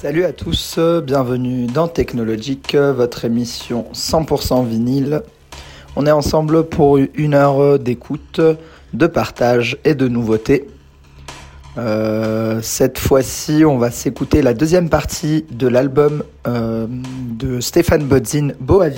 Salut à tous, bienvenue dans Technologique, votre émission 100% vinyle. On est ensemble pour une heure d'écoute, de partage et de nouveautés. Euh, cette fois-ci, on va s'écouter la deuxième partie de l'album euh, de Stéphane Bodzin, Boa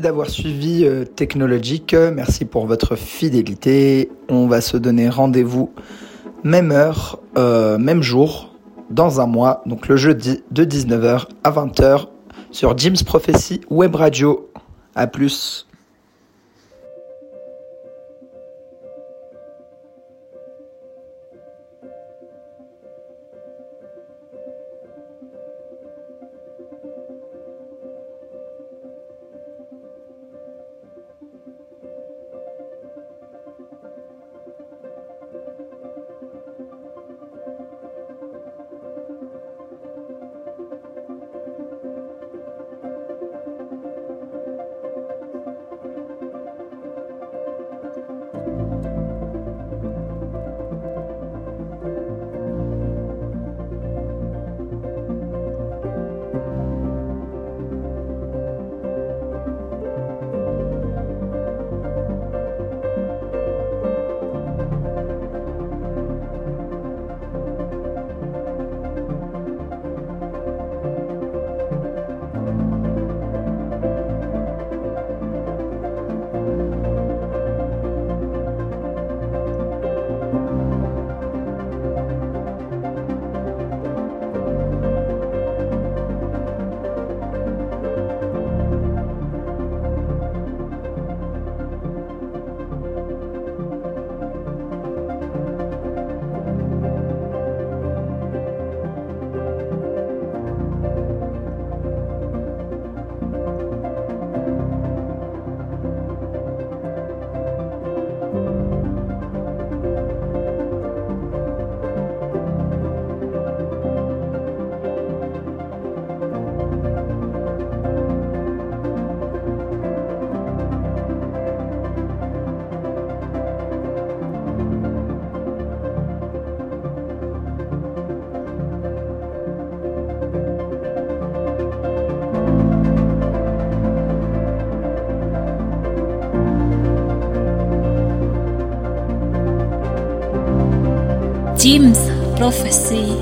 D'avoir suivi euh, Technologique, merci pour votre fidélité. On va se donner rendez-vous même heure, euh, même jour, dans un mois, donc le jeudi de 19h à 20h sur Jim's Prophecy Web Radio. A plus. Jim's Prophecy